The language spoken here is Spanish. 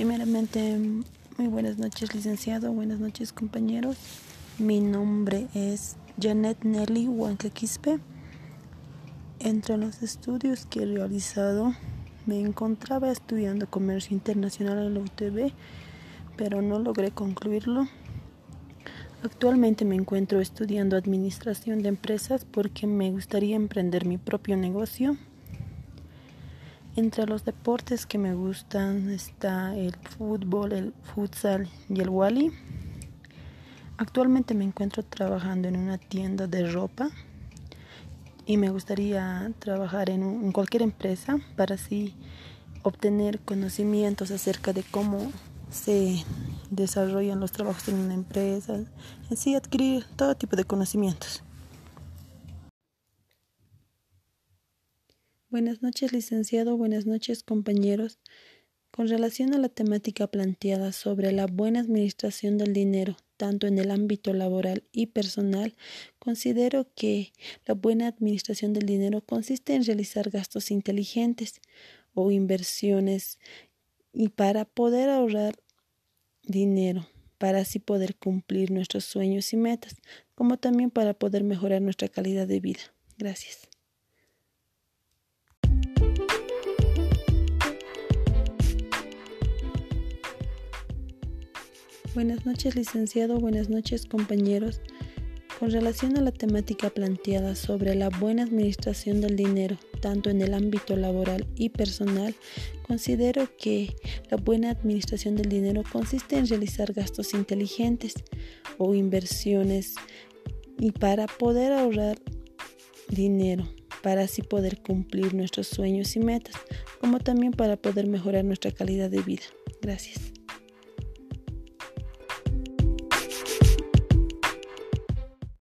Primeramente, muy buenas noches, licenciado. Buenas noches, compañeros. Mi nombre es Janet Nelly Huancaquispe. Entre los estudios que he realizado, me encontraba estudiando comercio internacional en la UTB, pero no logré concluirlo. Actualmente me encuentro estudiando administración de empresas porque me gustaría emprender mi propio negocio. Entre los deportes que me gustan está el fútbol, el futsal y el wally. Actualmente me encuentro trabajando en una tienda de ropa y me gustaría trabajar en, en cualquier empresa para así obtener conocimientos acerca de cómo se desarrollan los trabajos en una empresa, en sí adquirir todo tipo de conocimientos. Buenas noches, licenciado. Buenas noches, compañeros. Con relación a la temática planteada sobre la buena administración del dinero, tanto en el ámbito laboral y personal, considero que la buena administración del dinero consiste en realizar gastos inteligentes o inversiones y para poder ahorrar dinero, para así poder cumplir nuestros sueños y metas, como también para poder mejorar nuestra calidad de vida. Gracias. Buenas noches, licenciado. Buenas noches, compañeros. Con relación a la temática planteada sobre la buena administración del dinero, tanto en el ámbito laboral y personal, considero que la buena administración del dinero consiste en realizar gastos inteligentes o inversiones y para poder ahorrar dinero, para así poder cumplir nuestros sueños y metas, como también para poder mejorar nuestra calidad de vida. Gracias.